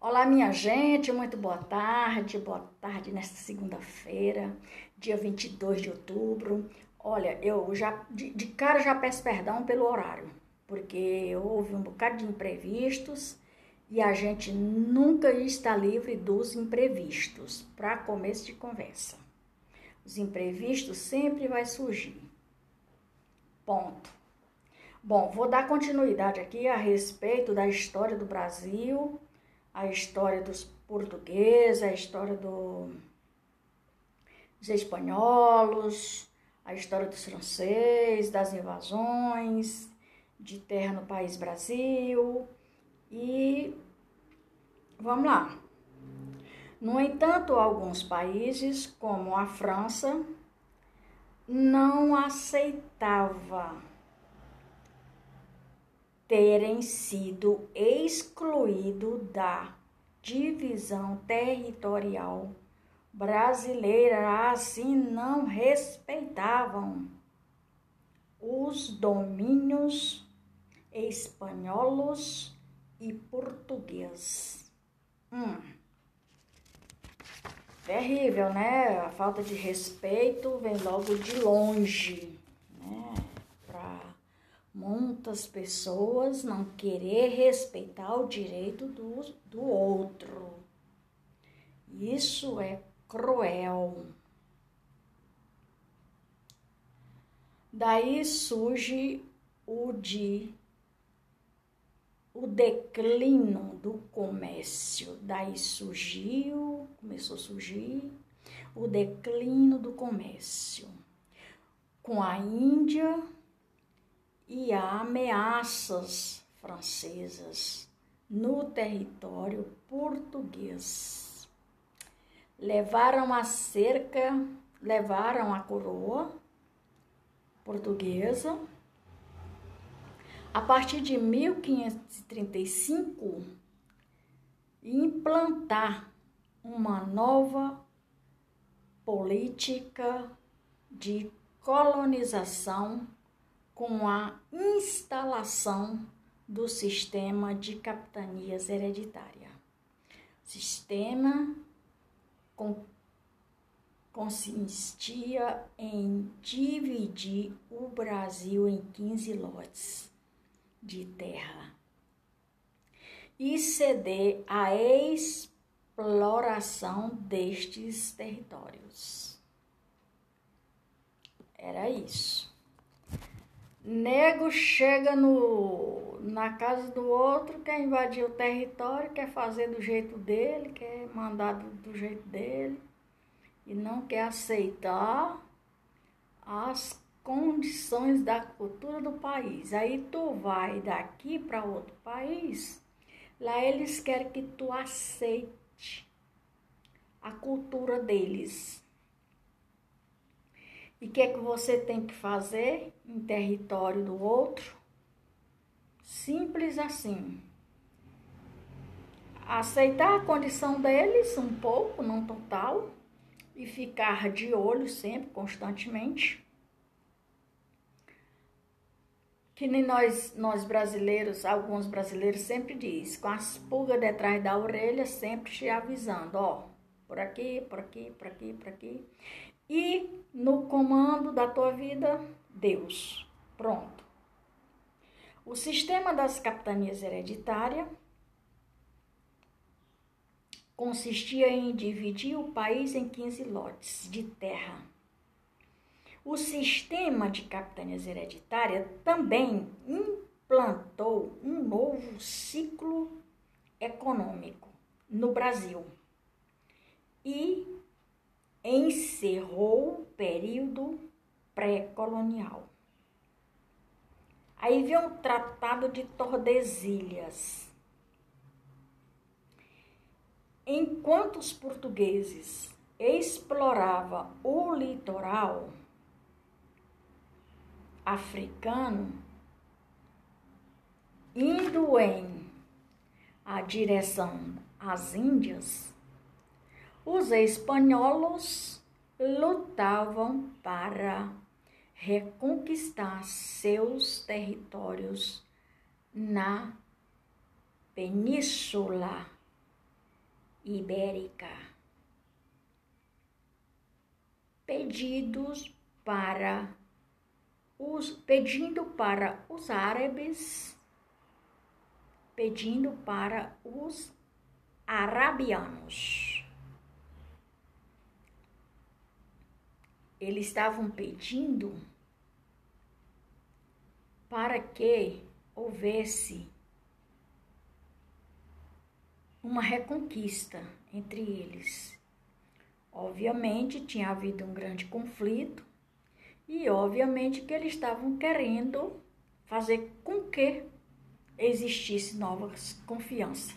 Olá, minha gente, muito boa tarde, boa tarde nesta segunda-feira, dia 22 de outubro. Olha, eu já, de, de, cara, já peço perdão pelo horário, porque houve um bocado de imprevistos e a gente nunca está livre dos imprevistos, para começo de conversa. Os imprevistos sempre vai surgir. Ponto. Bom, vou dar continuidade aqui a respeito da história do Brasil a história dos portugueses, a história do, dos espanholos, a história dos franceses, das invasões de terra no país Brasil e vamos lá. No entanto, alguns países, como a França, não aceitava terem sido excluídos da divisão territorial brasileira, assim não respeitavam os domínios espanholos e português. Hum. Terrível, né? A falta de respeito vem logo de longe muitas pessoas não querer respeitar o direito do, do outro. Isso é cruel. Daí surge o de o declínio do comércio. Daí surgiu, começou a surgir o declínio do comércio com a Índia e há ameaças francesas no território português. Levaram a cerca, levaram a coroa portuguesa. A partir de 1535, implantar uma nova política de colonização com a instalação do sistema de capitanias hereditária. Sistema com, consistia em dividir o Brasil em 15 lotes de terra e ceder a exploração destes territórios. Era isso. Nego chega no, na casa do outro, quer invadir o território, quer fazer do jeito dele, quer mandar do, do jeito dele e não quer aceitar as condições da cultura do país. Aí tu vai daqui para outro país, lá eles querem que tu aceite a cultura deles. E o que é que você tem que fazer em território do outro? Simples assim. Aceitar a condição deles um pouco, não total, e ficar de olho sempre, constantemente. Que nem nós, nós brasileiros, alguns brasileiros sempre diz, com as pulgas detrás da orelha, sempre te avisando, ó, por aqui, por aqui, por aqui, por aqui e no comando da tua vida, Deus. Pronto. O sistema das capitanias hereditárias consistia em dividir o país em 15 lotes de terra. O sistema de capitanias hereditárias também implantou um novo ciclo econômico no Brasil e encerrou o período pré-colonial. Aí vem o Tratado de Tordesilhas. Enquanto os portugueses exploravam o litoral africano, indo em a direção às Índias, os espanhóis lutavam para reconquistar seus territórios na Península ibérica. Pedidos para os pedindo para os árabes, pedindo para os arabianos. Eles estavam pedindo para que houvesse uma reconquista entre eles. Obviamente tinha havido um grande conflito e obviamente que eles estavam querendo fazer com que existisse nova confiança.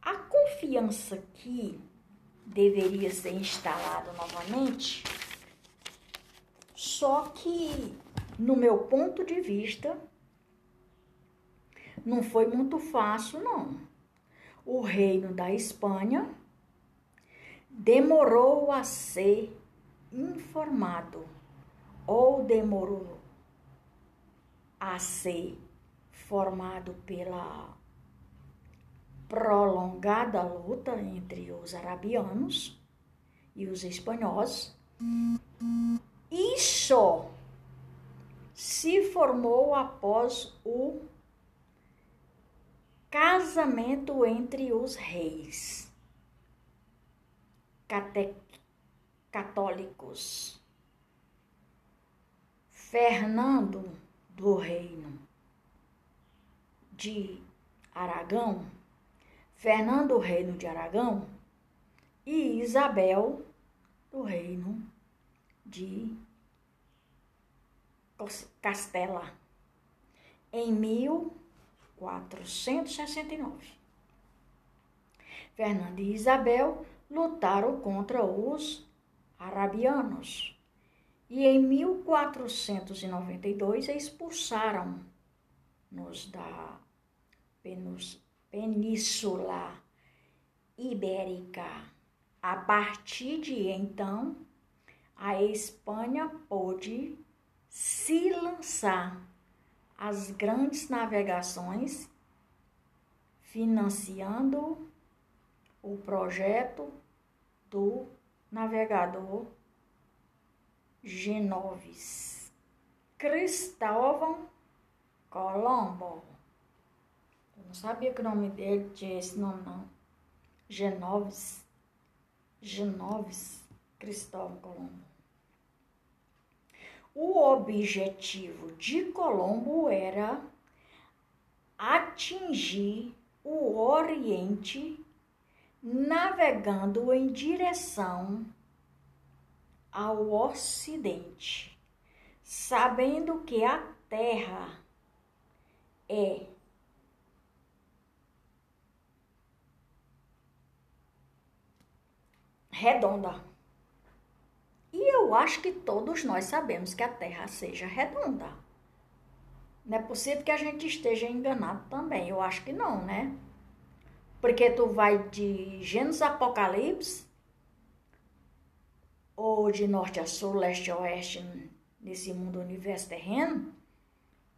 A confiança que deveria ser instalada novamente, só que no meu ponto de vista, não foi muito fácil, não. O reino da Espanha demorou a ser informado ou demorou a ser formado pela prolongada luta entre os arabianos e os espanhóis. E só se formou após o casamento entre os reis católicos. Fernando do Reino de Aragão, Fernando do Reino de Aragão e Isabel do Reino de Castela em 1469. Fernando e Isabel lutaram contra os arabianos e em 1492 expulsaram-nos da Península Ibérica. A partir de então, a Espanha pôde se lançar as grandes navegações, financiando o projeto do navegador Genoves. Cristóvão Colombo. Eu não sabia que o nome dele tinha esse nome, não. Genoves. Genoves. Cristóvão Colombo. O objetivo de Colombo era atingir o Oriente navegando em direção ao Ocidente, sabendo que a Terra é redonda. E eu acho que todos nós sabemos que a Terra seja redonda. Não é possível que a gente esteja enganado também. Eu acho que não, né? Porque tu vai de Gênesis Apocalipse, ou de norte a sul, leste a oeste, nesse mundo universo terreno,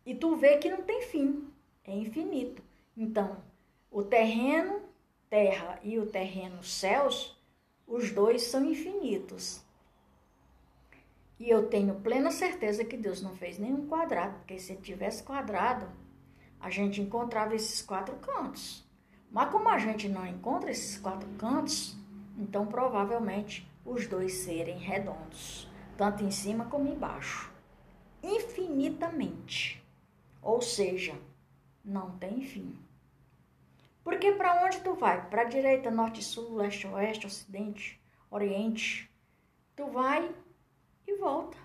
e tu vê que não tem fim, é infinito. Então, o terreno, terra e o terreno, céus, os dois são infinitos. E eu tenho plena certeza que Deus não fez nenhum quadrado, porque se tivesse quadrado, a gente encontrava esses quatro cantos. Mas como a gente não encontra esses quatro cantos, então provavelmente os dois serem redondos, tanto em cima como embaixo, infinitamente. Ou seja, não tem fim. Porque para onde tu vai? Para direita, norte, sul, leste, oeste, ocidente, oriente. Tu vai e volta.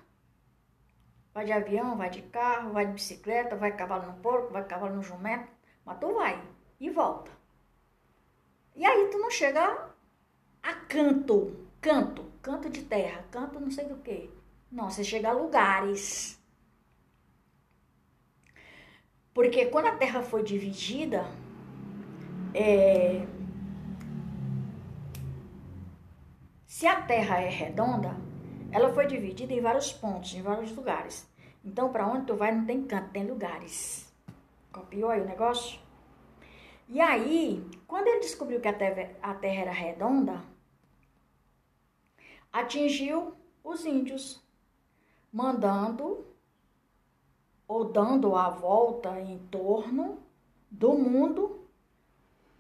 Vai de avião, vai de carro, vai de bicicleta, vai cavalo no porco, vai cavalo no jumento, mas tu vai e volta. E aí tu não chega a canto, canto, canto de terra, canto não sei do que. Não, você chega a lugares. Porque quando a terra foi dividida, é, se a terra é redonda, ela foi dividida em vários pontos, em vários lugares. Então, para onde tu vai não tem canto, tem lugares. Copiou aí o negócio? E aí, quando ele descobriu que a terra, a terra era redonda, atingiu os índios, mandando ou dando a volta em torno do mundo,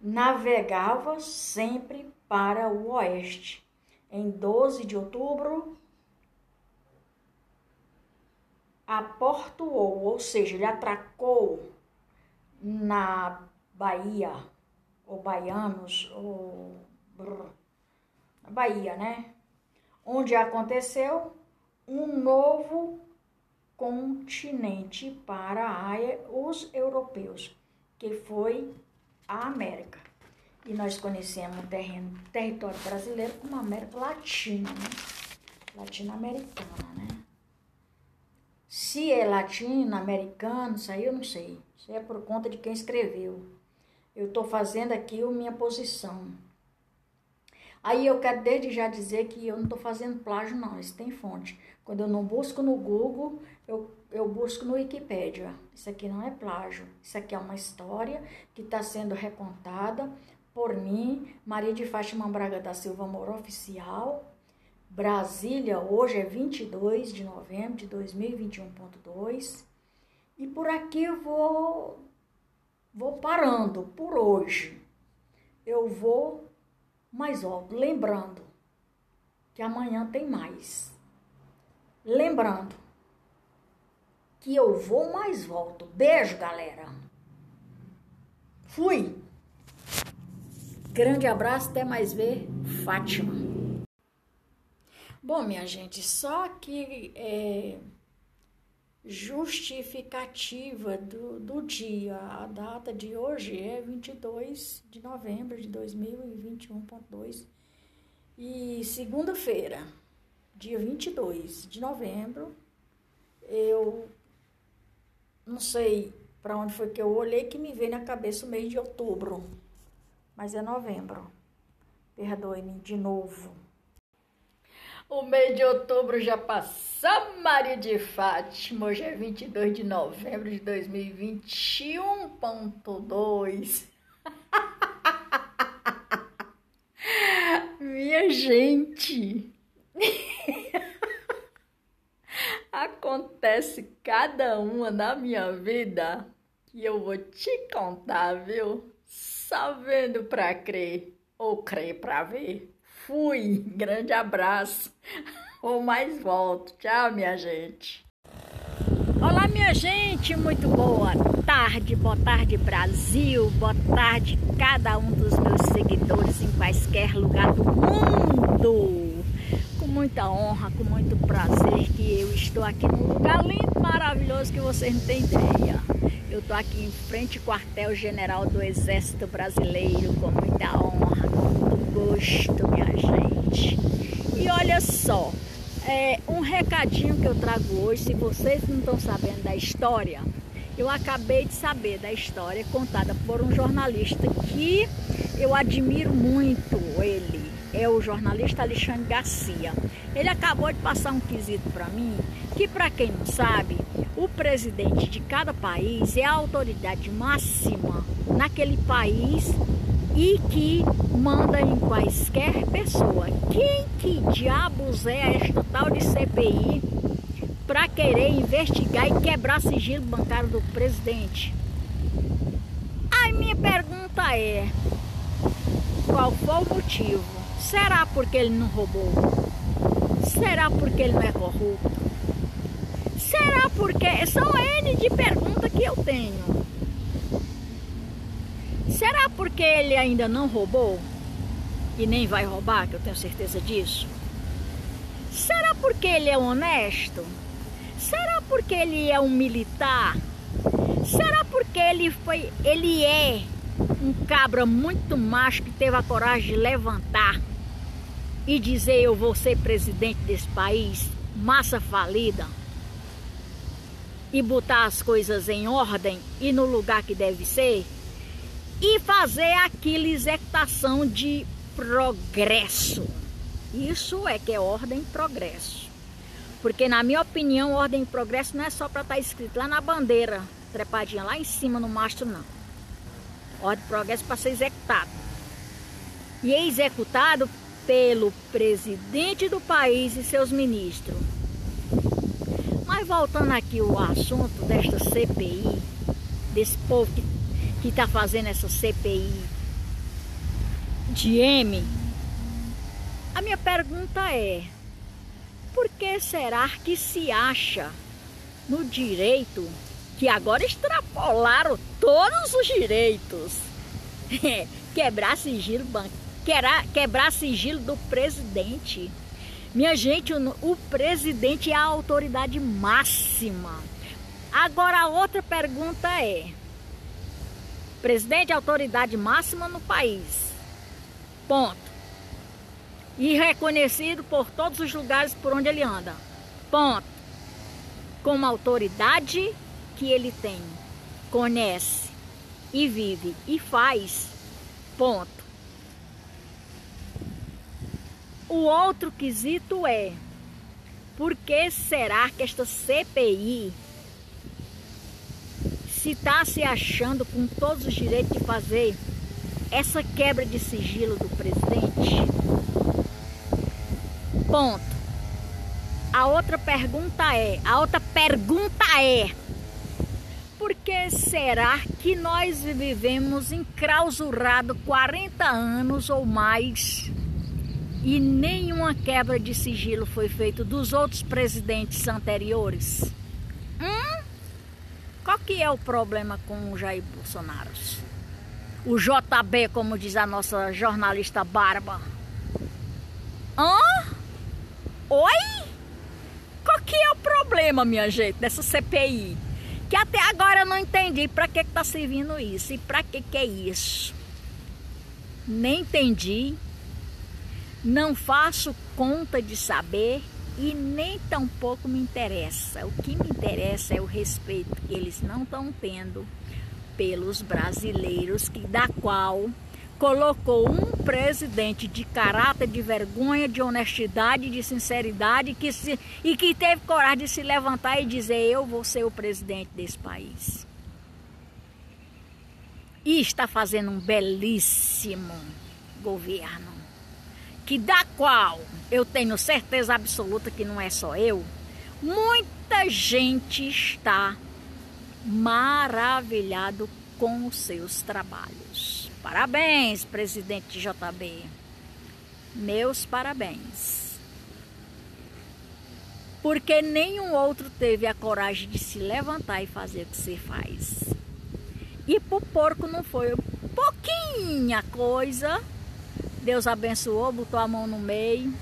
navegava sempre para o oeste. Em 12 de outubro, aportuou, ou seja, ele atracou na Bahia, ou baianos, ou na Bahia, né? Onde aconteceu um novo continente para os europeus, que foi a América. E nós conhecemos o terreno, território brasileiro como América Latina, né? latino-americana, né? Se é latino-americano, isso aí eu não sei. Isso é por conta de quem escreveu. Eu estou fazendo aqui a minha posição. Aí eu quero desde já dizer que eu não estou fazendo plágio, não. Isso tem fonte. Quando eu não busco no Google, eu, eu busco no Wikipedia. Isso aqui não é plágio. Isso aqui é uma história que está sendo recontada por mim, Maria de Fátima Braga da Silva Amor Oficial. Brasília, hoje é 22 de novembro de 2021.2. E por aqui eu vou, vou parando por hoje. Eu vou mais alto, lembrando que amanhã tem mais. Lembrando que eu vou mais volto. Beijo, galera. Fui. Grande abraço, até mais ver. Fátima. Bom, minha gente, só que é, justificativa do, do dia. A data de hoje é 22 de novembro de 2021.2 e segunda-feira, dia 22 de novembro, eu não sei para onde foi que eu olhei que me veio na cabeça o mês de outubro, mas é novembro. Perdoe-me de novo. O mês de outubro já passou, Maria de Fátima. Hoje é 22 de novembro de 2021.2. Minha gente. Acontece cada uma na minha vida que eu vou te contar, viu? Só vendo pra crer ou crer pra ver. Fui, grande abraço. Ou mais volto. Tchau, minha gente. Olá, minha gente, muito boa tarde, boa tarde Brasil, boa tarde cada um dos meus seguidores em quaisquer lugar do mundo. Muita honra, com muito prazer que eu estou aqui num lugar lindo, maravilhoso que vocês não têm ideia. Eu estou aqui em frente ao quartel-general do Exército Brasileiro com muita honra, com muito gosto, minha gente. E olha só, é, um recadinho que eu trago hoje, se vocês não estão sabendo da história, eu acabei de saber da história contada por um jornalista que eu admiro muito ele, é o jornalista Alexandre Garcia. Ele acabou de passar um quesito para mim, que para quem não sabe, o presidente de cada país é a autoridade máxima naquele país e que manda em quaisquer pessoa. Quem que diabos é esta tal de CPI para querer investigar e quebrar sigilo bancário do presidente? Aí minha pergunta é: qual foi o motivo? Será porque ele não roubou? Será porque ele não é corrupto? Será porque são N de perguntas que eu tenho. Será porque ele ainda não roubou? E nem vai roubar, que eu tenho certeza disso? Será porque ele é honesto? Será porque ele é um militar? Será porque ele foi, ele é um cabra muito macho que teve a coragem de levantar e dizer eu vou ser presidente desse país, massa falida, e botar as coisas em ordem e no lugar que deve ser? e fazer aquilo executação de progresso. Isso é que é ordem e progresso. Porque na minha opinião, ordem e progresso não é só para estar tá escrito lá na bandeira, trepadinha lá em cima no mastro, não. ordem de progresso para ser executado. E é executado pelo presidente do país e seus ministros. Mas voltando aqui o assunto desta CPI, desse povo que está fazendo essa CPI de M, a minha pergunta é: por que será que se acha no direito que agora extrapolaram todos os direitos? quebrar sigilo quebrar, quebrar sigilo do presidente. Minha gente, o, o presidente é a autoridade máxima. Agora a outra pergunta é: presidente é a autoridade máxima no país. Ponto. E reconhecido por todos os lugares por onde ele anda. Ponto. Como autoridade que ele tem, conhece e vive e faz. Ponto. O outro quesito é: por que será que esta CPI se está se achando com todos os direitos de fazer essa quebra de sigilo do presidente? Ponto. A outra pergunta é, a outra pergunta é, por que será que nós vivemos enclausurado 40 anos ou mais e nenhuma quebra de sigilo foi feita dos outros presidentes anteriores? Hum? Qual que é o problema com o Jair Bolsonaro? O JB, como diz a nossa jornalista Barba. Hã? Oi? Qual que é o problema, minha gente, dessa CPI? Que até agora eu não entendi para que está servindo isso e para que, que é isso. Nem entendi não faço conta de saber e nem tampouco me interessa. O que me interessa é o respeito que eles não estão tendo pelos brasileiros, que da qual colocou um presidente de caráter, de vergonha, de honestidade, de sinceridade que se, e que teve coragem de se levantar e dizer: Eu vou ser o presidente desse país. E está fazendo um belíssimo governo que da qual eu tenho certeza absoluta que não é só eu, muita gente está maravilhado com os seus trabalhos. Parabéns, presidente JB. Meus parabéns. Porque nenhum outro teve a coragem de se levantar e fazer o que você faz. E pro porco não foi pouquinha coisa Deus abençoou, botou a mão no meio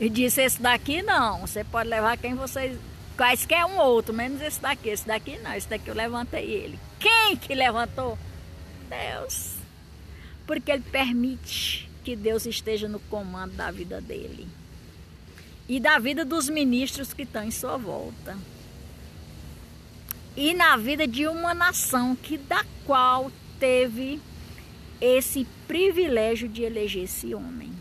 e disse: Esse daqui não, você pode levar quem você. Quaisquer um outro, menos esse daqui. Esse daqui não, esse daqui eu levantei ele. Quem que levantou? Deus. Porque ele permite que Deus esteja no comando da vida dele e da vida dos ministros que estão em sua volta. E na vida de uma nação que da qual teve esse privilégio de eleger esse homem.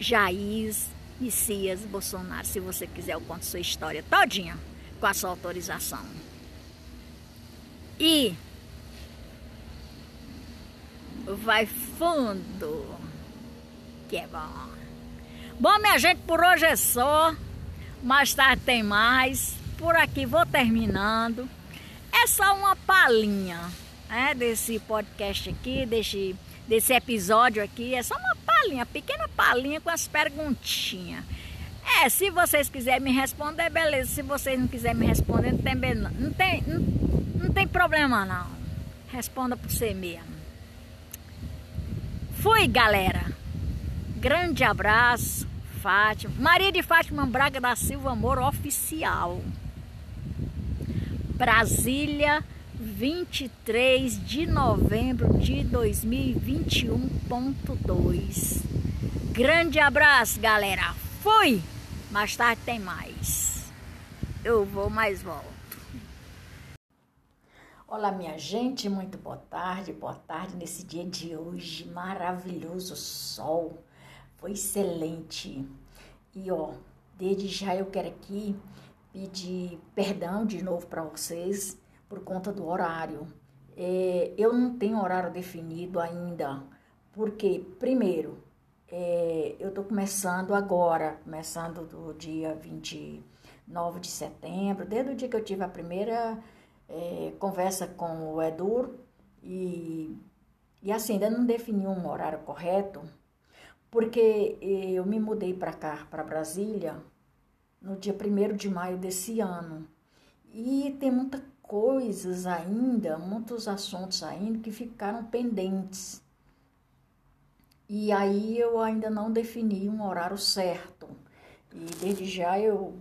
Jair Messias Bolsonaro, se você quiser eu conto sua história todinha com a sua autorização. E vai fundo, que é bom. Bom, minha gente, por hoje é só. Mais tarde tem mais. Por aqui vou terminando. É só uma palhinha né, desse podcast aqui, desse, desse episódio aqui. É só uma palhinha, pequena palhinha com as perguntinhas. É, se vocês quiserem me responder, beleza. Se vocês não quiserem me responder, não tem, não tem, não, não tem problema não. Responda por você mesmo. Fui, galera. Grande abraço, Fátima. Maria de Fátima Braga da Silva Amor Oficial. Brasília, 23 de novembro de 2021.2. Grande abraço, galera. Fui! Mais tarde tem mais. Eu vou, mais volto. Olá, minha gente, muito boa tarde, boa tarde nesse dia de hoje. Maravilhoso sol, foi excelente. E ó, desde já eu quero aqui pedir perdão de novo para vocês por conta do horário. é, eu não tenho horário definido ainda, porque, primeiro, é, eu estou começando agora, começando do dia 29 de setembro, desde o dia que eu tive a primeira é, conversa com o Edur, e, e assim, ainda não defini um horário correto, porque eu me mudei para cá, para Brasília, no dia 1 de maio desse ano. E tem muitas coisas ainda, muitos assuntos ainda que ficaram pendentes. E aí eu ainda não defini um horário certo. E desde já eu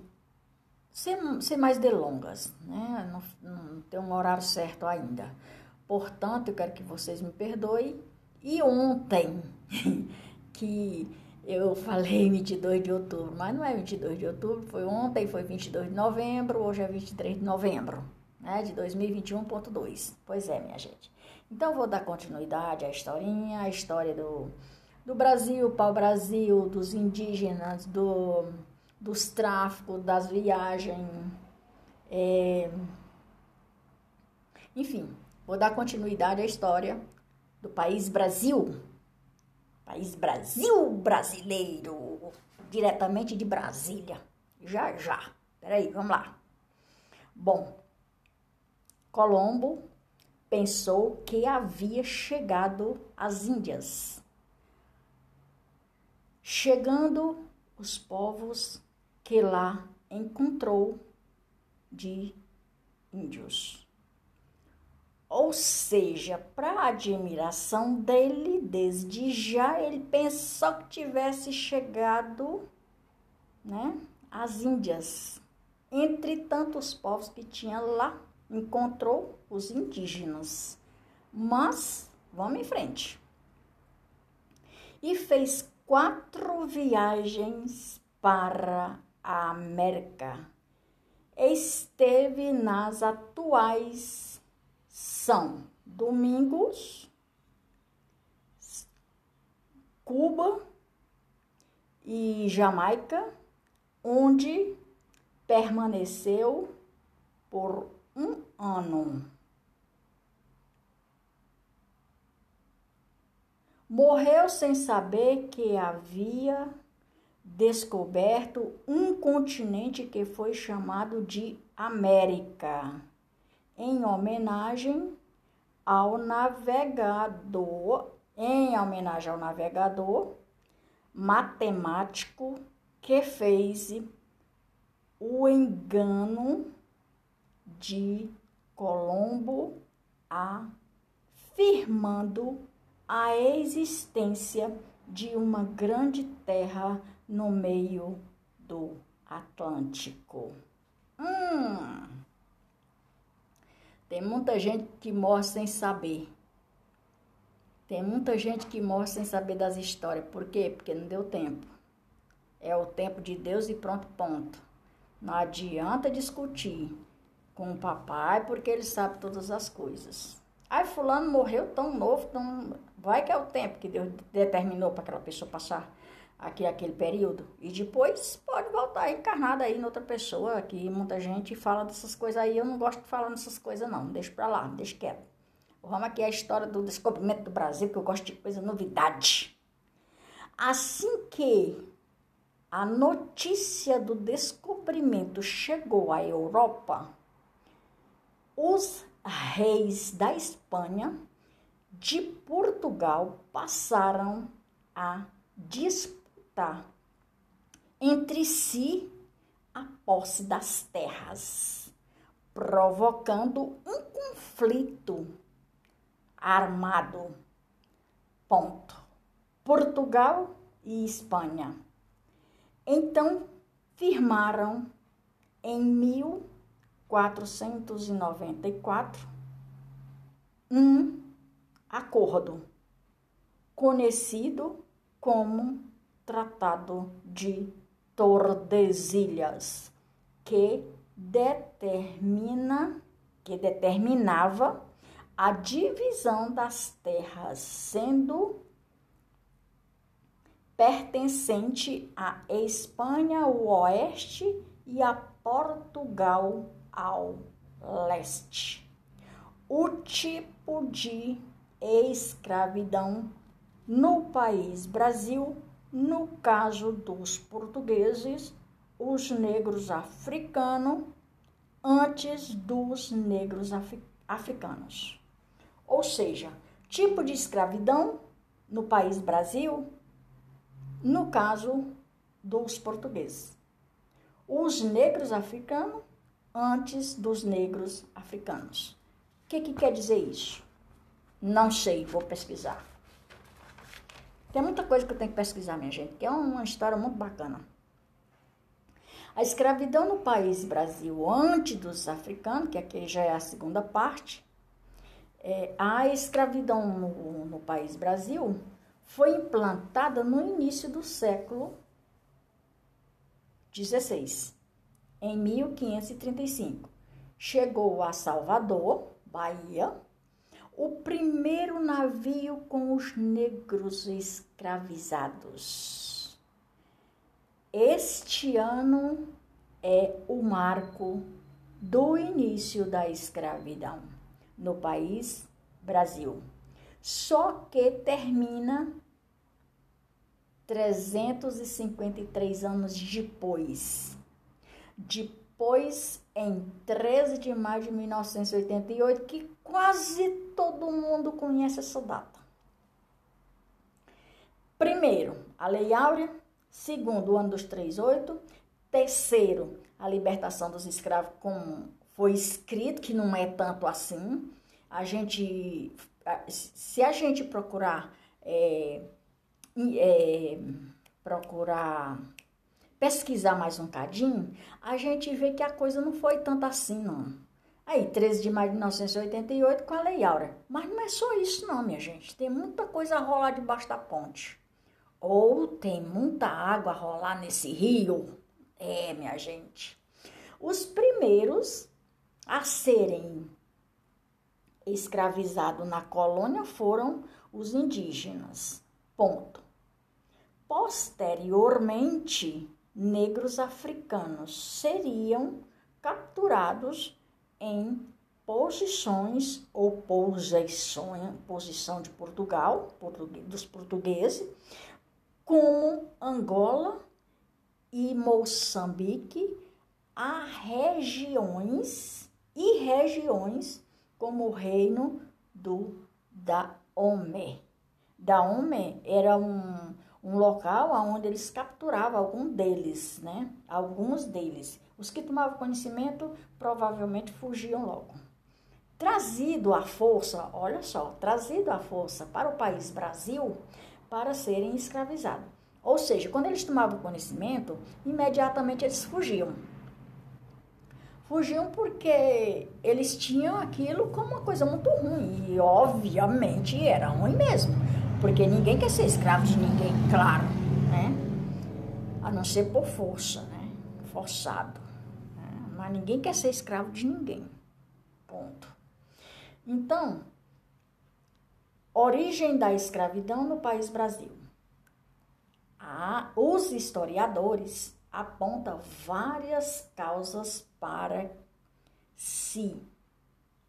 sem, sem mais delongas, né? Não, não tem um horário certo ainda. Portanto, eu quero que vocês me perdoem. E ontem, que eu falei 22 de outubro, mas não é 22 de outubro, foi ontem, foi 22 de novembro, hoje é 23 de novembro, né, de 2021.2. Pois é, minha gente. Então, vou dar continuidade à historinha, a história do, do Brasil, pau-brasil, dos indígenas, do, dos tráficos, das viagens, é, enfim, vou dar continuidade à história do país Brasil, País Brasil brasileiro, diretamente de Brasília. Já, já. Peraí, vamos lá. Bom, Colombo pensou que havia chegado às Índias. Chegando os povos que lá encontrou de índios. Ou seja, para admiração dele, desde já ele pensou que tivesse chegado né, às Índias. Entre tantos povos que tinha lá, encontrou os indígenas. Mas vamos em frente. E fez quatro viagens para a América. Esteve nas atuais são Domingos, Cuba e Jamaica, onde permaneceu por um ano. Morreu sem saber que havia descoberto um continente que foi chamado de América em homenagem ao navegador, em homenagem ao navegador matemático que fez o engano de Colombo afirmando a existência de uma grande terra no meio do Atlântico. Hum. Tem muita gente que morre sem saber. Tem muita gente que morre sem saber das histórias. Por quê? Porque não deu tempo. É o tempo de Deus e pronto, ponto. Não adianta discutir com o papai porque ele sabe todas as coisas. Aí fulano morreu tão novo, tão... vai que é o tempo que Deus determinou para aquela pessoa passar aqui aquele período. E depois pode voltar encarnada aí em outra pessoa, que muita gente fala dessas coisas aí. Eu não gosto de falar dessas coisas, não. Deixa pra lá, deixa quieto. Vamos aqui a história do descobrimento do Brasil, que eu gosto de coisa novidade. Assim que a notícia do descobrimento chegou à Europa, os reis da Espanha, de Portugal, passaram a disputar entre si a posse das terras, provocando um conflito armado. Ponto. Portugal e Espanha. Então firmaram em 1494 um acordo conhecido como Tratado de Tordesilhas, que determina que determinava a divisão das terras, sendo pertencente à Espanha ao oeste e a Portugal ao leste. O tipo de escravidão no país Brasil, no caso dos portugueses, os negros africanos antes dos negros africanos. Ou seja, tipo de escravidão no país Brasil, no caso dos portugueses. Os negros africanos antes dos negros africanos. O que, que quer dizer isso? Não sei, vou pesquisar. Tem muita coisa que eu tenho que pesquisar, minha gente, que é uma história muito bacana. A escravidão no país Brasil antes dos africanos, que aqui já é a segunda parte, é, a escravidão no, no país Brasil foi implantada no início do século XVI, em 1535. Chegou a Salvador, Bahia, o primeiro navio com os negros escravizados. Este ano é o marco do início da escravidão no país Brasil. Só que termina 353 anos depois. Depois, em 13 de maio de 1988, que quase todo mundo conhece essa data. Primeiro, a Lei Áurea. Segundo, o ano dos 38. Terceiro, a libertação dos escravos, como foi escrito, que não é tanto assim. A gente, se a gente procurar, é, é, procurar pesquisar mais um cadinho, a gente vê que a coisa não foi tanto assim, não. Aí, 13 de maio de 1988, com a Lei Áurea. Mas não é só isso, não, minha gente. Tem muita coisa a rolar debaixo da ponte. Ou tem muita água a rolar nesse rio. É, minha gente. Os primeiros a serem escravizados na colônia foram os indígenas. Ponto. Posteriormente, negros africanos seriam capturados em posições ou posições, posição de Portugal, dos portugueses, como Angola e Moçambique, a regiões e regiões como o reino do Daomé. Daomé era um, um local onde eles capturavam algum deles, né? Alguns deles. Os que tomavam conhecimento provavelmente fugiam logo. Trazido à força, olha só, trazido à força para o país Brasil para serem escravizados. Ou seja, quando eles tomavam conhecimento, imediatamente eles fugiam. Fugiam porque eles tinham aquilo como uma coisa muito ruim. E obviamente era ruim mesmo. Porque ninguém quer ser escravo de ninguém, claro, né? A não ser por força, né? Forçado. Né? Mas ninguém quer ser escravo de ninguém. Ponto. Então, origem da escravidão no país Brasil. Ah, os historiadores apontam várias causas para se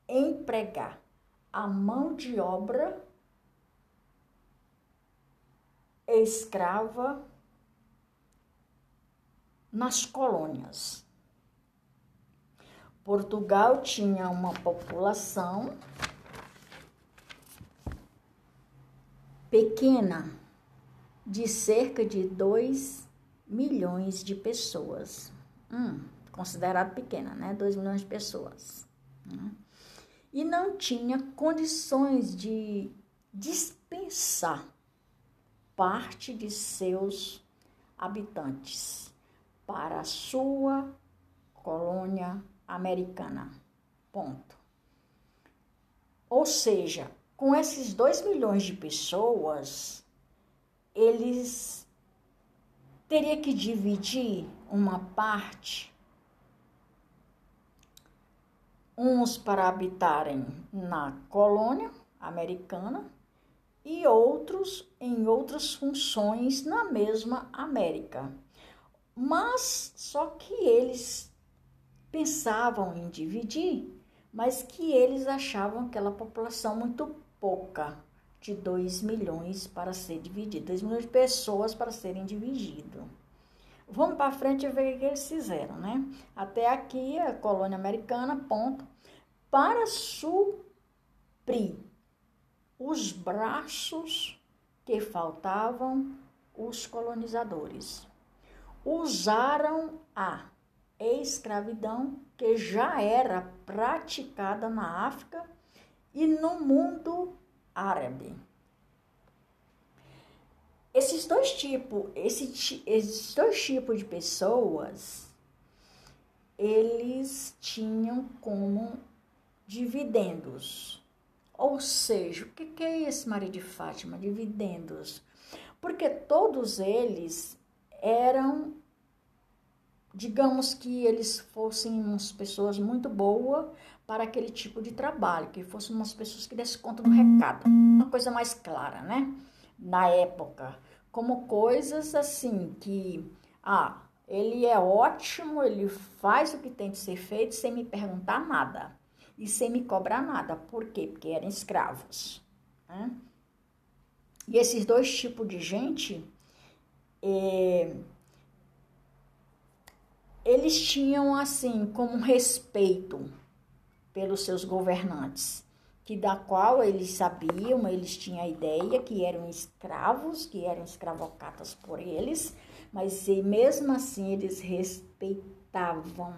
empregar a mão de obra escrava nas colônias. Portugal tinha uma população pequena, de cerca de 2 milhões de pessoas. Hum, considerado pequena, né? 2 milhões de pessoas. Né? E não tinha condições de dispensar parte de seus habitantes para a sua colônia americana. Ponto. Ou seja, com esses 2 milhões de pessoas, eles teria que dividir uma parte uns para habitarem na colônia americana e outros em outras funções na mesma América. Mas só que eles pensavam em dividir mas que eles achavam aquela população muito pouca, de 2 milhões para ser dividido, 2 milhões de pessoas para serem divididos. Vamos para frente e ver o que eles fizeram, né? Até aqui a colônia americana, ponto. Para suprir os braços que faltavam, os colonizadores usaram a escravidão que já era praticada na África e no mundo árabe. Esses dois tipos, esse, esses dois tipos de pessoas, eles tinham como dividendos. Ou seja, o que é esse Maria de Fátima? Dividendos. Porque todos eles eram, digamos que eles fossem umas pessoas muito boas para aquele tipo de trabalho, que fossem umas pessoas que dessem conta do recado. Uma coisa mais clara, né? na época, como coisas assim que, ah, ele é ótimo, ele faz o que tem de ser feito sem me perguntar nada e sem me cobrar nada. Por quê? Porque eram escravos. Né? E esses dois tipos de gente, é, eles tinham assim como respeito pelos seus governantes que da qual eles sabiam, eles tinham a ideia que eram escravos, que eram escravocatas por eles, mas mesmo assim eles respeitavam.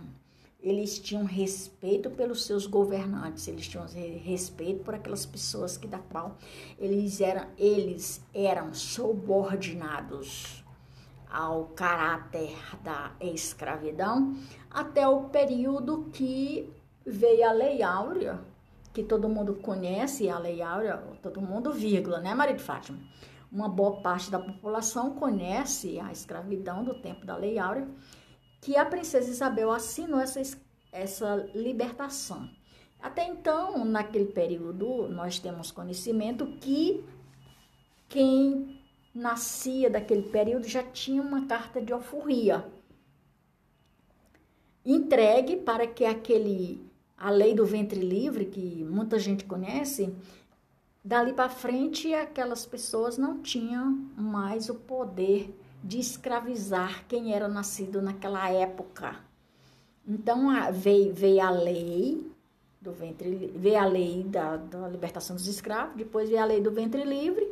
Eles tinham respeito pelos seus governantes, eles tinham respeito por aquelas pessoas que da qual eles eram, eles eram subordinados ao caráter da escravidão até o período que veio a Lei Áurea, que todo mundo conhece, a Lei Áurea, todo mundo, vírgula, né, Maria de Fátima? Uma boa parte da população conhece a escravidão do tempo da Lei Áurea, que a princesa Isabel assinou essa, essa libertação. Até então, naquele período, nós temos conhecimento que quem nascia daquele período já tinha uma carta de alforria entregue para que aquele a lei do ventre livre, que muita gente conhece, dali para frente aquelas pessoas não tinham mais o poder de escravizar quem era nascido naquela época. Então veio, veio a lei do ventre, veio a lei da, da libertação dos escravos, depois veio a lei do ventre livre,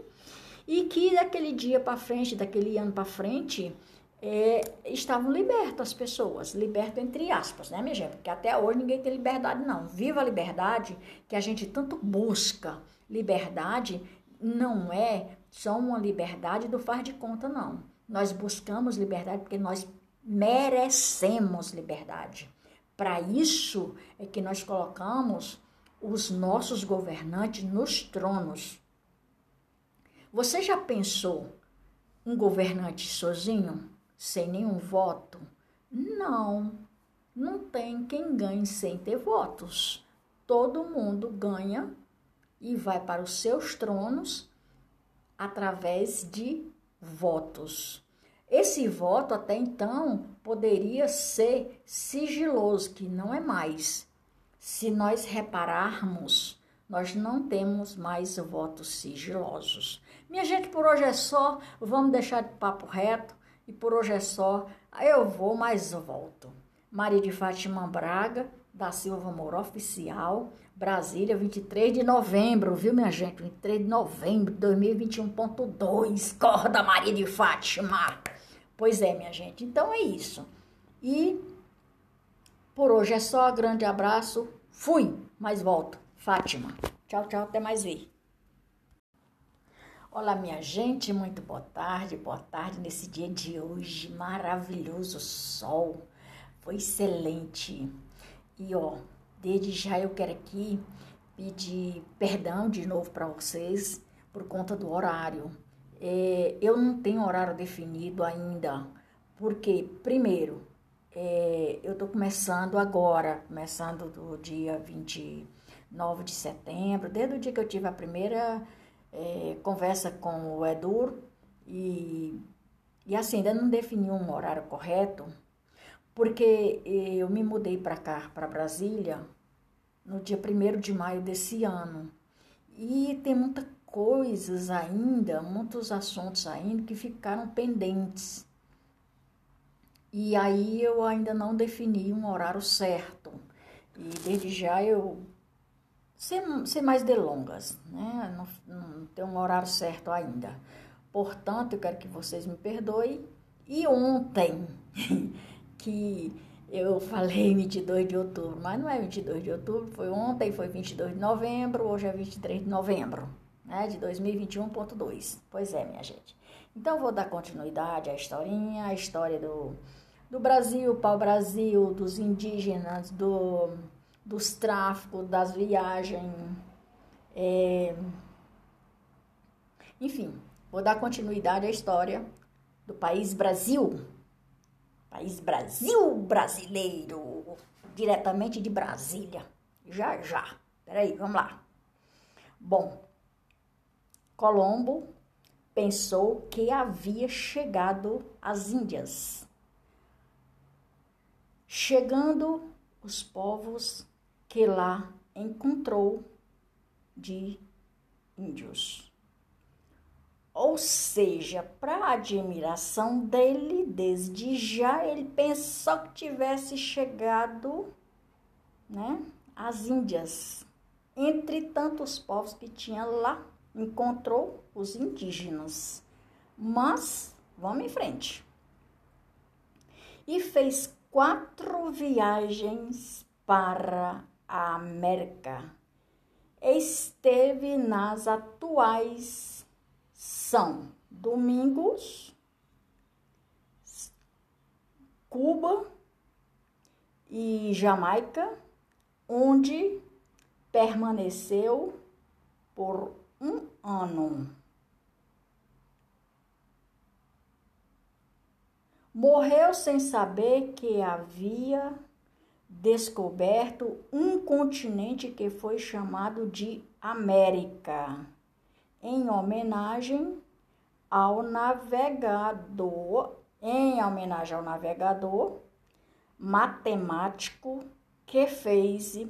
e que daquele dia para frente, daquele ano para frente, é, estavam libertas as pessoas, libertas entre aspas, né, minha gente? Porque até hoje ninguém tem liberdade, não. Viva a liberdade que a gente tanto busca. Liberdade não é só uma liberdade do faz de conta, não. Nós buscamos liberdade porque nós merecemos liberdade. Para isso é que nós colocamos os nossos governantes nos tronos. Você já pensou um governante sozinho? sem nenhum voto? Não, não tem quem ganhe sem ter votos. Todo mundo ganha e vai para os seus tronos através de votos. Esse voto até então poderia ser sigiloso, que não é mais. Se nós repararmos, nós não temos mais votos sigilosos. Minha gente, por hoje é só. Vamos deixar de papo reto. E por hoje é só. Eu vou, mas volto. Maria de Fátima Braga, da Silva Moura Oficial, Brasília, 23 de novembro, viu, minha gente? 23 de novembro de 2021.2. Corda Maria de Fátima. Pois é, minha gente. Então é isso. E por hoje é só. Grande abraço. Fui, mas volto. Fátima. Tchau, tchau. Até mais ver. Olá, minha gente, muito boa tarde, boa tarde nesse dia de hoje, maravilhoso sol, foi excelente. E ó, desde já eu quero aqui pedir perdão de novo para vocês por conta do horário. É, eu não tenho horário definido ainda, porque, primeiro, é, eu tô começando agora, começando do dia 29 de setembro, desde o dia que eu tive a primeira é, conversa com o Edur e, e assim, ainda não defini um horário correto, porque eu me mudei para cá, para Brasília, no dia 1 de maio desse ano. E tem muitas coisas ainda, muitos assuntos ainda que ficaram pendentes. E aí eu ainda não defini um horário certo. E desde já eu sem, sem mais delongas, né? Não, não tem um horário certo ainda. Portanto, eu quero que vocês me perdoem. E ontem, que eu falei 22 de outubro, mas não é 22 de outubro, foi ontem, foi 22 de novembro, hoje é 23 de novembro, né? De 2021.2. Pois é, minha gente. Então, vou dar continuidade à historinha, a história do, do Brasil, pau-brasil, dos indígenas, do dos tráficos, das viagens. É... Enfim, vou dar continuidade à história do país Brasil. País Brasil brasileiro, diretamente de Brasília. Já, já. Peraí, vamos lá. Bom, Colombo pensou que havia chegado às Índias. Chegando os povos que lá encontrou de índios. Ou seja, para admiração dele, desde já ele pensou que tivesse chegado né, às Índias. Entre tantos povos que tinha lá, encontrou os indígenas. Mas vamos em frente. E fez quatro viagens para a América. Esteve nas atuais São Domingos, Cuba e Jamaica, onde permaneceu por um ano. Morreu sem saber que havia descoberto um continente que foi chamado de América, em homenagem ao navegador, em homenagem ao navegador matemático que fez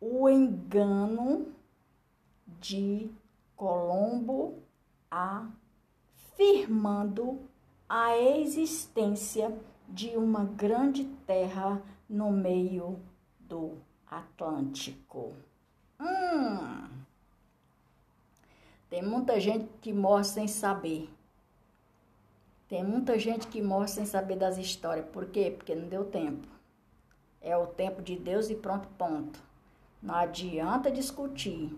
o engano de Colombo afirmando a existência de uma grande terra no meio do Atlântico. Hum, tem muita gente que morre sem saber. Tem muita gente que morre sem saber das histórias. Por quê? Porque não deu tempo. É o tempo de Deus e pronto, ponto. Não adianta discutir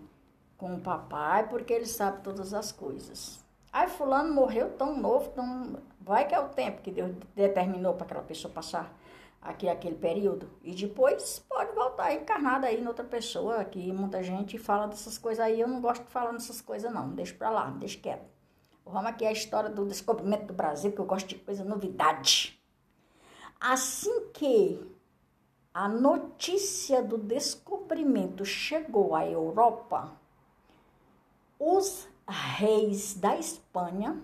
com o papai porque ele sabe todas as coisas. Aí fulano morreu tão novo, tão... vai que é o tempo que Deus determinou para aquela pessoa passar aqui aquele período. E depois pode voltar encarnada aí em outra pessoa que muita gente fala dessas coisas aí eu não gosto de falar dessas coisas não deixa para lá deixa quieto. Vamos aqui a história do descobrimento do Brasil que eu gosto de coisa novidade. Assim que a notícia do descobrimento chegou à Europa os reis da Espanha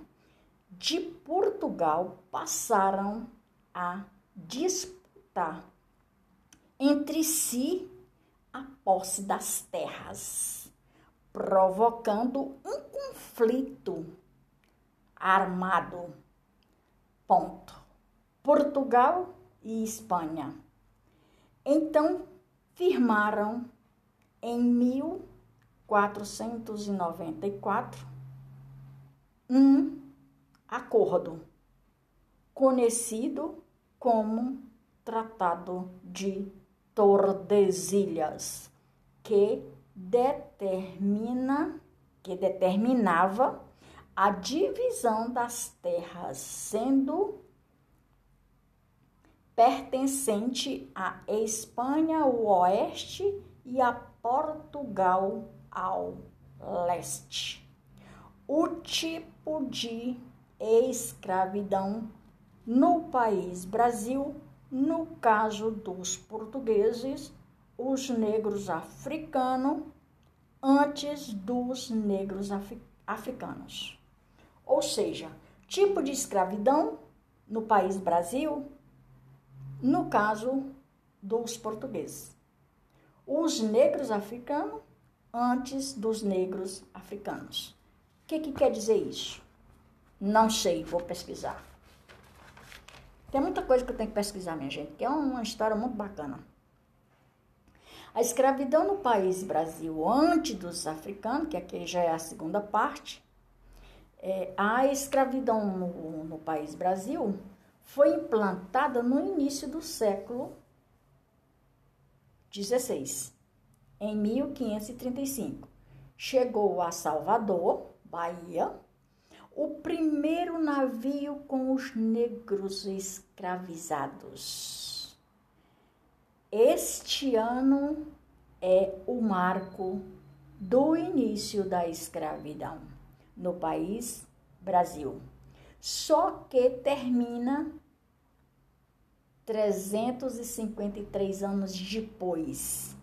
de Portugal passaram a disputar entre si a posse das terras, provocando um conflito armado. Ponto. Portugal e Espanha. Então firmaram em 1494 um acordo conhecido como Tratado de Tordesilhas, que determina que determinava a divisão das terras, sendo pertencente à Espanha ao oeste e a Portugal ao leste. O tipo de escravidão no país Brasil no caso dos portugueses, os negros africanos antes dos negros africanos. Ou seja, tipo de escravidão no país Brasil, no caso dos portugueses. os negros africanos antes dos negros africanos. O que, que quer dizer isso? Não sei, vou pesquisar. Tem muita coisa que eu tenho que pesquisar, minha gente, que é uma história muito bacana. A escravidão no país Brasil antes dos africanos, que aqui já é a segunda parte, é, a escravidão no, no país Brasil foi implantada no início do século XVI, em 1535. Chegou a Salvador, Bahia, o primeiro navio com os negros escravizados. Este ano é o marco do início da escravidão no país Brasil. Só que termina 353 anos depois.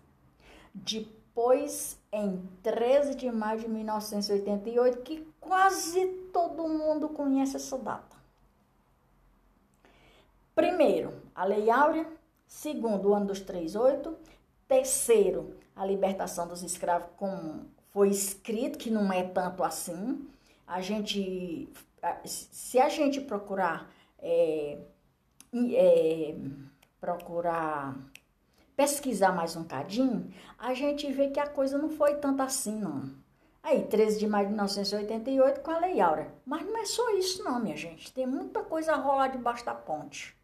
Depois, em 13 de maio de 1988, que quase todo mundo conhece essa data. Primeiro, a Lei Áurea Segundo, o ano dos 38. Terceiro, a libertação dos escravos, como foi escrito, que não é tanto assim. A gente, se a gente procurar, é, é, procurar pesquisar mais um cadinho, a gente vê que a coisa não foi tanto assim, não. Aí, 13 de maio de 1988, com a Lei Áurea. Mas não é só isso, não, minha gente. Tem muita coisa a rolar debaixo da ponte.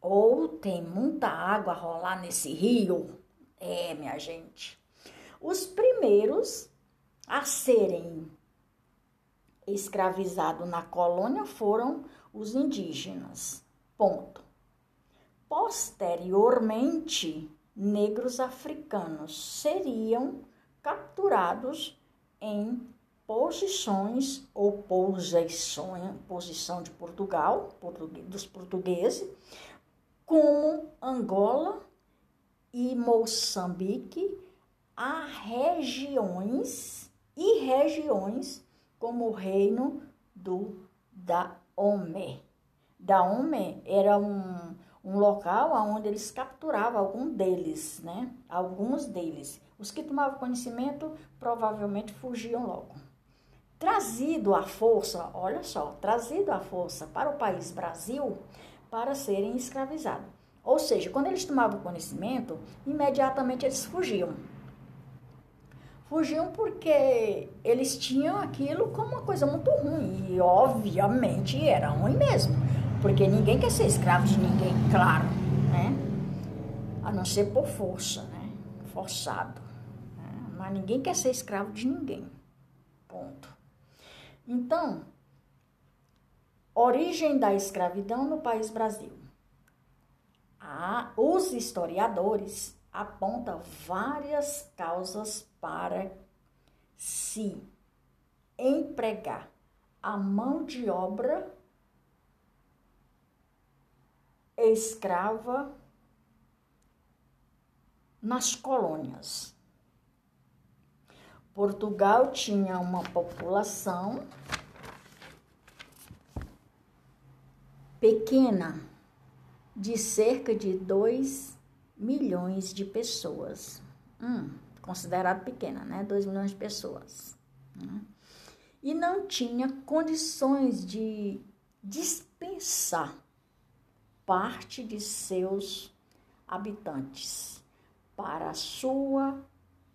Ou tem muita água a rolar nesse rio? É, minha gente. Os primeiros a serem escravizados na colônia foram os indígenas. Ponto. Posteriormente, negros africanos seriam capturados em posições ou posições, posição de Portugal, dos portugueses, como Angola e Moçambique, há regiões e regiões como o reino do Daomé. Daomé era um, um local onde eles capturavam algum deles, né? Alguns deles. Os que tomavam conhecimento provavelmente fugiam logo. Trazido à força, olha só, trazido à força para o país Brasil, para serem escravizados. Ou seja, quando eles tomavam conhecimento, imediatamente eles fugiam. Fugiam porque eles tinham aquilo como uma coisa muito ruim. E, obviamente, era ruim mesmo. Porque ninguém quer ser escravo de ninguém, claro, né? A não ser por força, né? Forçado. Né? Mas ninguém quer ser escravo de ninguém. Ponto. Então, Origem da escravidão no país Brasil. Ah, os historiadores apontam várias causas para se empregar a mão de obra escrava nas colônias. Portugal tinha uma população pequena, de cerca de 2 milhões de pessoas. Hum, considerado pequena, né? 2 milhões de pessoas. Né? E não tinha condições de dispensar parte de seus habitantes para a sua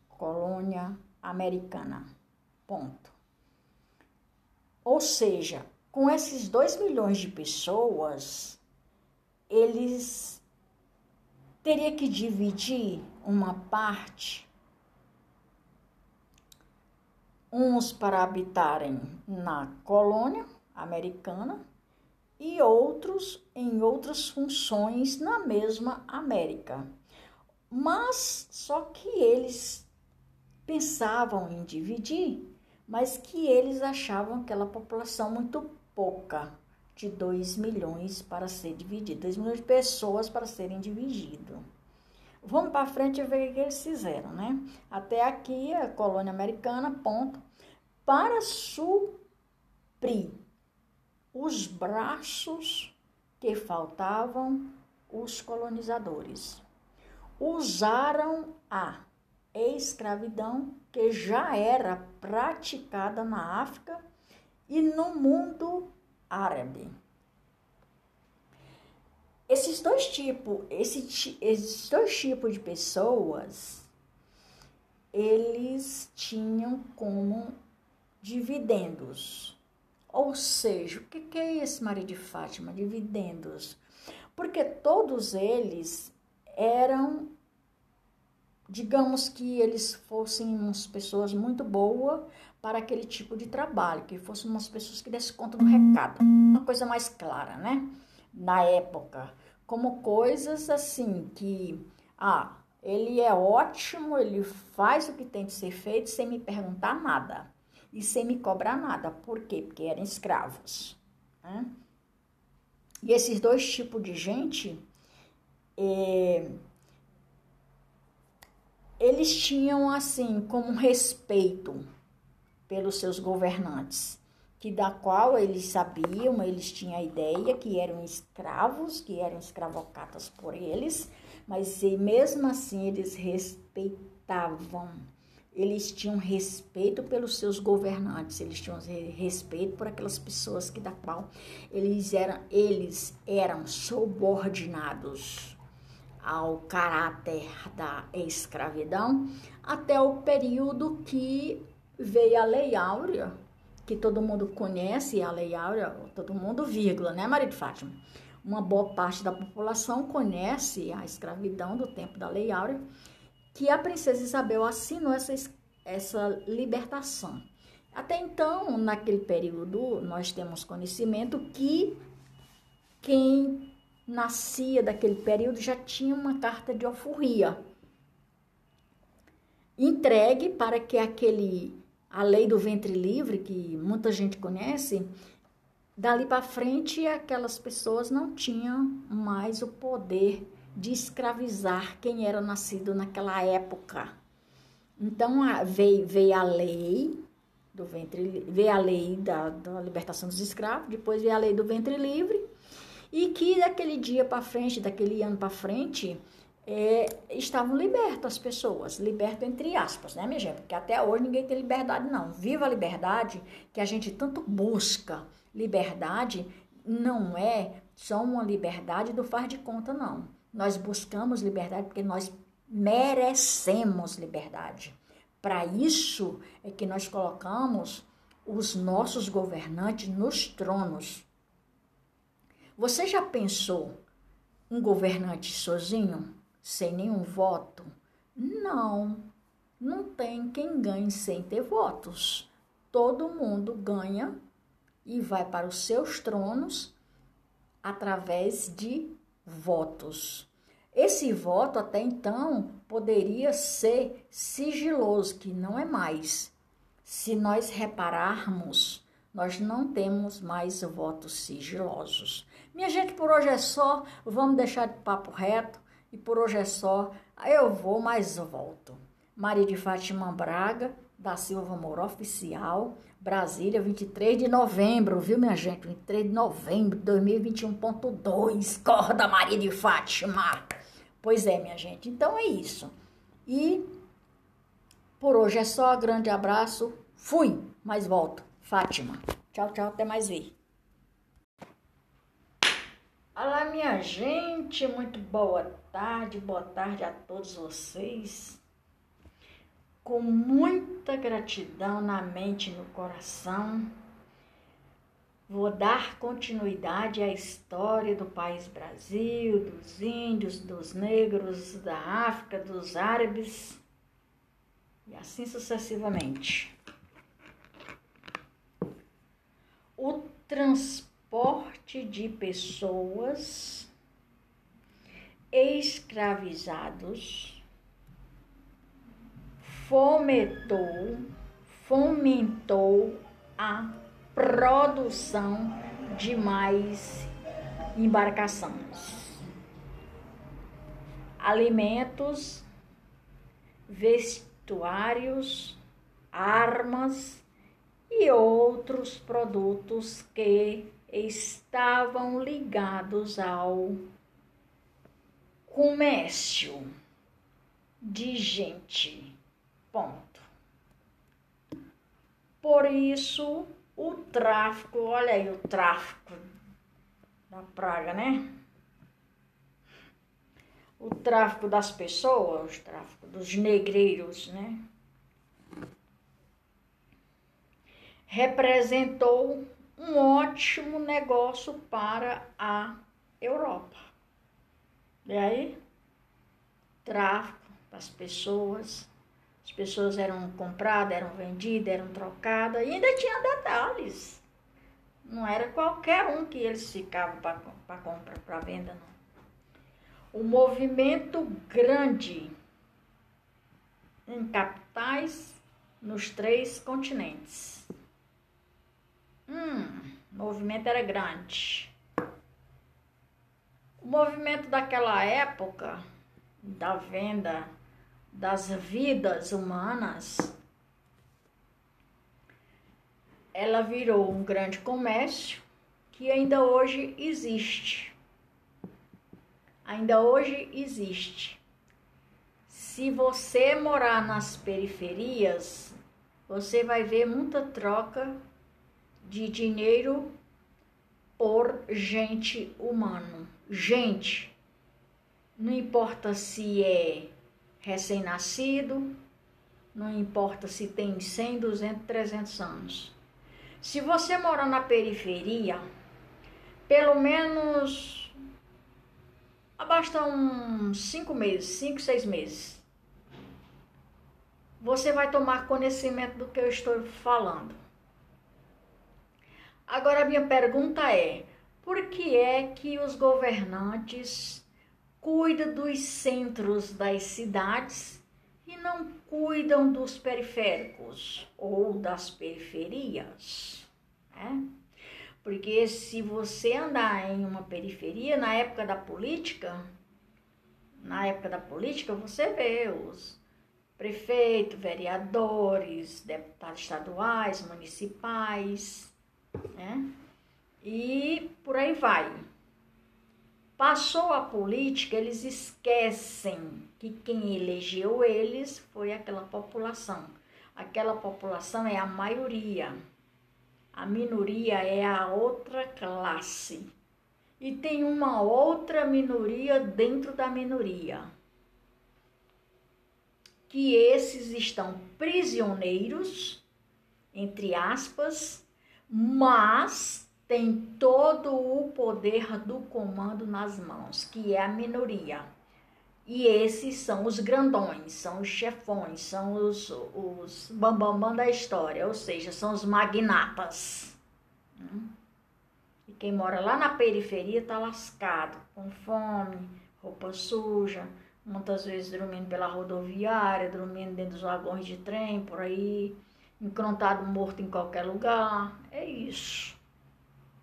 colônia americana. Ponto. Ou seja, com esses 2 milhões de pessoas, eles teria que dividir uma parte uns para habitarem na colônia americana e outros em outras funções na mesma América. Mas só que eles pensavam em dividir, mas que eles achavam aquela população muito pouca de 2 milhões para ser dividido, 2 milhões de pessoas para serem divididos. Vamos para frente e ver o que eles fizeram, né? Até aqui a colônia americana, ponto, para suprir os braços que faltavam os colonizadores. Usaram a escravidão que já era praticada na África e no mundo árabe. Esses dois tipos, esse, esses dois tipos de pessoas, eles tinham como dividendos. Ou seja, o que é esse Maria de Fátima? Dividendos. Porque todos eles eram, digamos que eles fossem umas pessoas muito boas para aquele tipo de trabalho, que fossem umas pessoas que dessem conta do recado. Uma coisa mais clara, né? Na época como coisas assim que, ah, ele é ótimo, ele faz o que tem de ser feito sem me perguntar nada e sem me cobrar nada. Por quê? Porque eram escravos. Né? E esses dois tipos de gente, é, eles tinham assim como respeito pelos seus governantes que da qual eles sabiam, eles tinham a ideia que eram escravos, que eram escravocatas por eles, mas mesmo assim eles respeitavam. Eles tinham respeito pelos seus governantes, eles tinham respeito por aquelas pessoas que da qual eles eram, eles eram subordinados ao caráter da escravidão até o período que veio a Lei Áurea, que todo mundo conhece, a Lei Áurea, todo mundo, vírgula, né, Maria de Fátima? Uma boa parte da população conhece a escravidão do tempo da Lei Áurea, que a princesa Isabel assinou essa, essa libertação. Até então, naquele período, nós temos conhecimento que quem nascia daquele período já tinha uma carta de alforria entregue para que aquele a lei do ventre livre, que muita gente conhece, dali para frente aquelas pessoas não tinham mais o poder de escravizar quem era nascido naquela época. Então veio, veio a lei do ventre, veio a lei da, da libertação dos escravos, depois veio a lei do ventre livre, e que daquele dia para frente, daquele ano para frente, é, estavam libertas as pessoas, liberto entre aspas, né, minha gente? Porque até hoje ninguém tem liberdade, não. Viva a liberdade, que a gente tanto busca. Liberdade não é só uma liberdade do faz de conta, não. Nós buscamos liberdade porque nós merecemos liberdade. Para isso é que nós colocamos os nossos governantes nos tronos. Você já pensou um governante sozinho? sem nenhum voto? Não, não tem quem ganhe sem ter votos. Todo mundo ganha e vai para os seus tronos através de votos. Esse voto até então poderia ser sigiloso, que não é mais. Se nós repararmos, nós não temos mais votos sigilosos. Minha gente, por hoje é só. Vamos deixar de papo reto. E por hoje é só. Eu vou, mas volto. Maria de Fátima Braga, da Silva Moura Oficial, Brasília, 23 de novembro, viu, minha gente? 23 de novembro de 2021.2. Corda Maria de Fátima. Pois é, minha gente. Então é isso. E por hoje é só. Grande abraço. Fui, mas volto. Fátima. Tchau, tchau. Até mais ver. Olá, minha gente, muito boa tarde, boa tarde a todos vocês. Com muita gratidão na mente e no coração, vou dar continuidade à história do país Brasil, dos índios, dos negros, da África, dos árabes e assim sucessivamente. O transporte de pessoas escravizados fomentou, fomentou a produção de mais embarcações. Alimentos, vestuários, armas e outros produtos que estavam ligados ao comércio de gente Ponto. Por isso, o tráfico, olha aí o tráfico da praga, né? O tráfico das pessoas, o tráfico dos negreiros, né? Representou um ótimo negócio para a Europa. E aí? Tráfico das pessoas. As pessoas eram compradas, eram vendidas, eram trocadas. E ainda tinha detalhes. Não era qualquer um que eles ficavam para compra, para venda, não. O movimento grande em capitais nos três continentes. Hum, o movimento era grande. O movimento daquela época da venda das vidas humanas, ela virou um grande comércio que ainda hoje existe. Ainda hoje existe. Se você morar nas periferias, você vai ver muita troca de dinheiro por gente humano. Gente, não importa se é recém-nascido, não importa se tem 100, 200, 300 anos. Se você mora na periferia, pelo menos basta uns 5 meses, 5, 6 meses. Você vai tomar conhecimento do que eu estou falando. Agora minha pergunta é: por que é que os governantes cuidam dos centros das cidades e não cuidam dos periféricos ou das periferias? Né? Porque se você andar em uma periferia, na época da política, na época da política, você vê os prefeitos, vereadores, deputados estaduais, municipais, né? E por aí vai. Passou a política, eles esquecem que quem elegeu eles foi aquela população. Aquela população é a maioria. A minoria é a outra classe. E tem uma outra minoria dentro da minoria. Que esses estão prisioneiros, entre aspas, mas tem todo o poder do comando nas mãos, que é a minoria. E esses são os grandões, são os chefões, são os, os bambambam da história, ou seja, são os magnatas. Hum? E quem mora lá na periferia está lascado, com fome, roupa suja, muitas vezes dormindo pela rodoviária, dormindo dentro dos vagões de trem, por aí encrontado morto em qualquer lugar. É isso.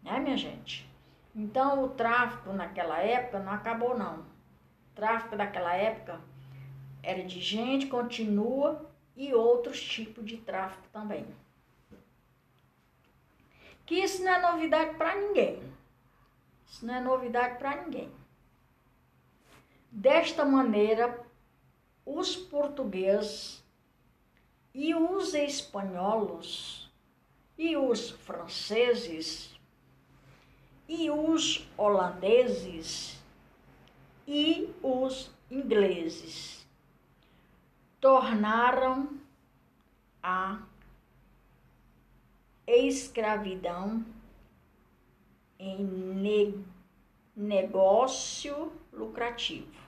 Né, minha gente? Então, o tráfico naquela época não acabou, não. O tráfico daquela época era de gente, continua, e outros tipos de tráfico também. Que isso não é novidade para ninguém. Isso não é novidade para ninguém. Desta maneira, os portugueses e os espanholos, e os franceses, e os holandeses, e os ingleses tornaram a escravidão em ne negócio lucrativo.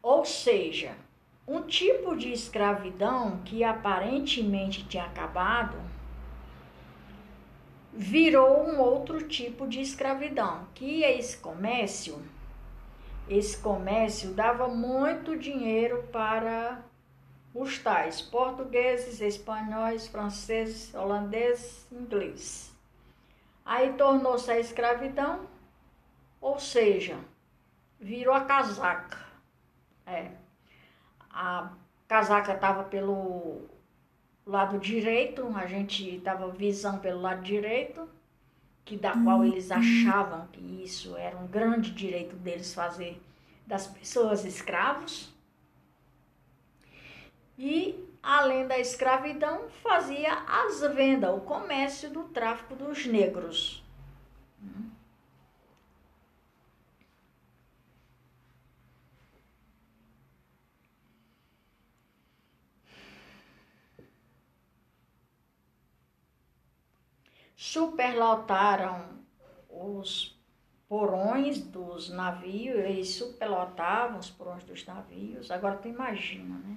Ou seja, um tipo de escravidão que aparentemente tinha acabado virou um outro tipo de escravidão, que é esse comércio. Esse comércio dava muito dinheiro para os tais portugueses, espanhóis, franceses, holandeses, ingleses. Aí tornou-se a escravidão, ou seja, virou a casaca. É a casaca estava pelo lado direito, a gente estava visão pelo lado direito, que da qual uhum. eles achavam que isso era um grande direito deles fazer das pessoas escravos. e, além da escravidão, fazia as vendas, o comércio do tráfico dos negros. Superlotaram os porões dos navios, eles superlotavam os porões dos navios. Agora tu imagina, né?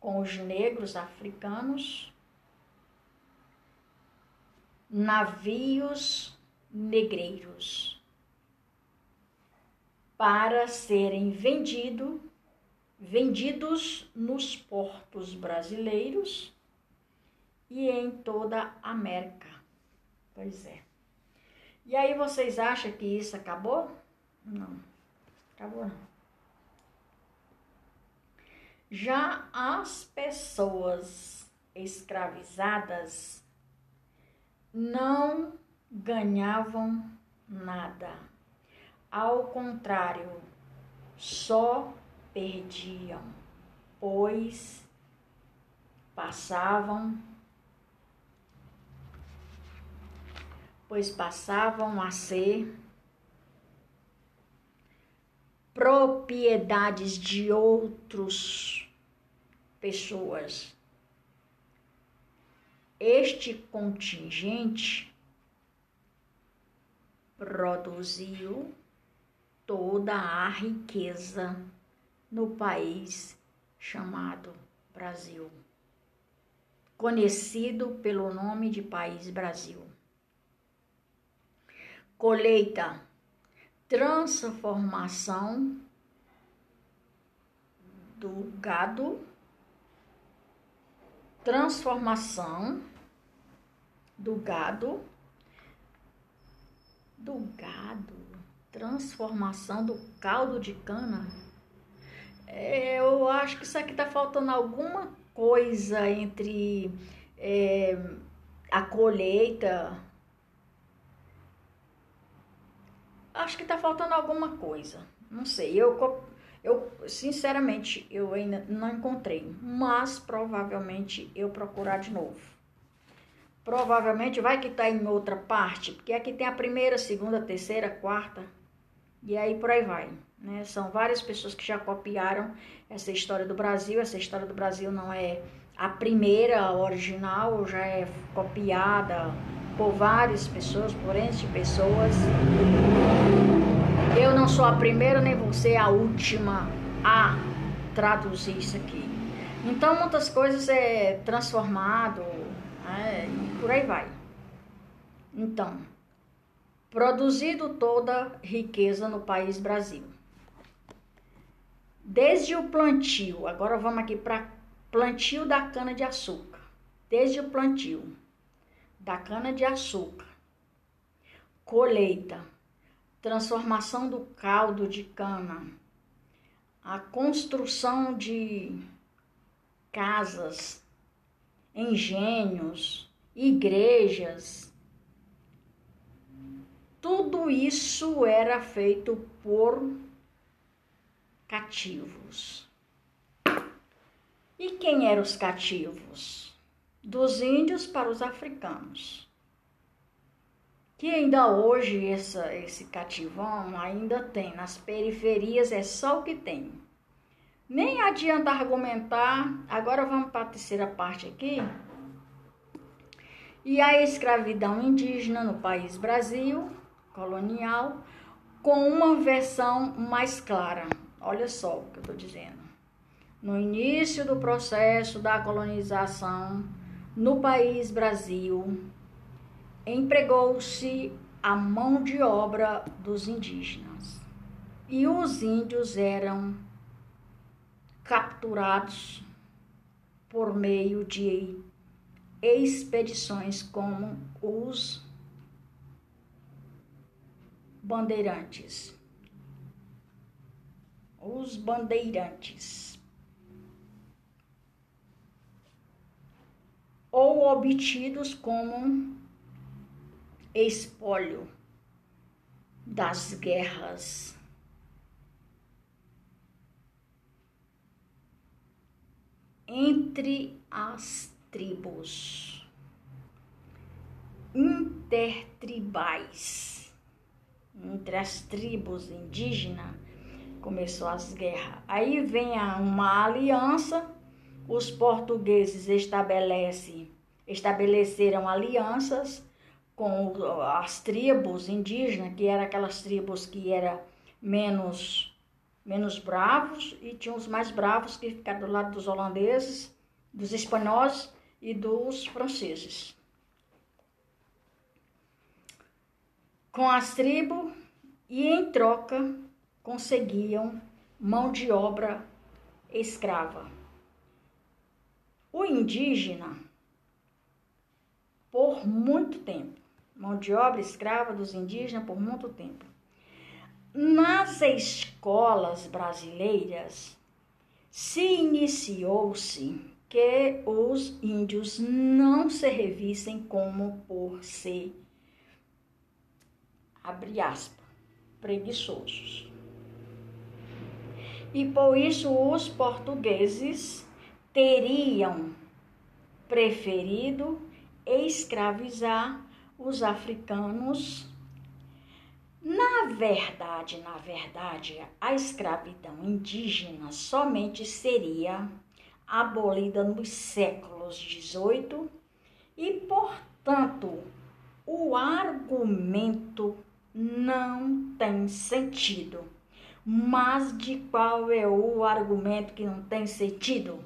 Com os negros africanos, navios negreiros para serem vendido, vendidos nos portos brasileiros e em toda a América. Pois é. E aí vocês acham que isso acabou? Não, acabou não. Já as pessoas escravizadas não ganhavam nada. Ao contrário, só perdiam, pois passavam pois passavam a ser propriedades de outras pessoas. Este contingente produziu toda a riqueza no país chamado Brasil, conhecido pelo nome de País Brasil colheita, transformação do gado, transformação do gado, do gado, transformação do caldo de cana. É, eu acho que isso aqui tá faltando alguma coisa entre é, a colheita acho que está faltando alguma coisa. Não sei. Eu, eu, sinceramente, eu ainda não encontrei. Mas provavelmente eu procurar de novo. Provavelmente vai que está em outra parte, porque aqui tem a primeira, segunda, terceira, quarta, e aí por aí vai. Né? São várias pessoas que já copiaram essa história do Brasil. Essa história do Brasil não é a primeira original, já é copiada por várias pessoas, por N pessoas. Eu não sou a primeira, nem você a última a traduzir isso aqui. Então, muitas coisas é transformado é, e por aí vai. Então, produzido toda riqueza no país Brasil. Desde o plantio, agora vamos aqui para plantio da cana de açúcar. Desde o plantio da cana-de-açúcar, colheita, transformação do caldo de cana, a construção de casas, engenhos, igrejas, tudo isso era feito por cativos. E quem eram os cativos? Dos índios para os africanos. Que ainda hoje essa, esse cativão ainda tem, nas periferias é só o que tem. Nem adianta argumentar, agora vamos para a terceira parte aqui. E a escravidão indígena no país Brasil, colonial, com uma versão mais clara. Olha só o que eu estou dizendo. No início do processo da colonização, no país Brasil, empregou-se a mão de obra dos indígenas. E os índios eram capturados por meio de expedições como os bandeirantes. Os bandeirantes. Ou obtidos como espólio das guerras. entre as tribos intertribais, entre as tribos indígenas, começou as guerras. Aí vem uma aliança, os portugueses estabelecem, estabeleceram alianças com as tribos indígenas, que eram aquelas tribos que eram menos menos bravos e tinha os mais bravos que ficaram do lado dos holandeses, dos espanhóis e dos franceses. Com as tribos e em troca conseguiam mão de obra escrava. O indígena, por muito tempo, mão de obra escrava dos indígenas por muito tempo. Nas escolas brasileiras se iniciou-se que os índios não se revissem como por ser, abre aspas, preguiçosos. E por isso os portugueses teriam preferido escravizar os africanos na verdade, na verdade, a escravidão indígena somente seria abolida nos séculos XVIII e, portanto, o argumento não tem sentido. Mas de qual é o argumento que não tem sentido?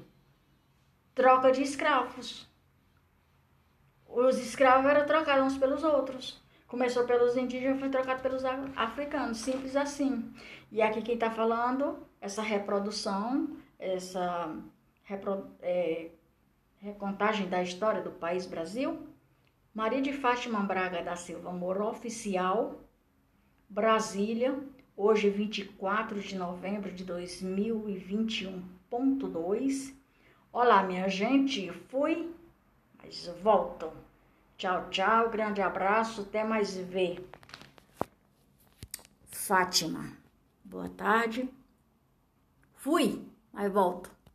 Troca de escravos. Os escravos eram trocados uns pelos outros. Começou pelos indígenas, foi trocado pelos africanos, simples assim. E aqui quem está falando, essa reprodução, essa repro, é, recontagem da história do país Brasil, Maria de Fátima Braga da Silva Moro, oficial, Brasília, hoje 24 de novembro de 2021.2. Olá, minha gente, fui, mas volto. Tchau, tchau. Grande abraço. Até mais ver. Fátima. Boa tarde. Fui, mas volto.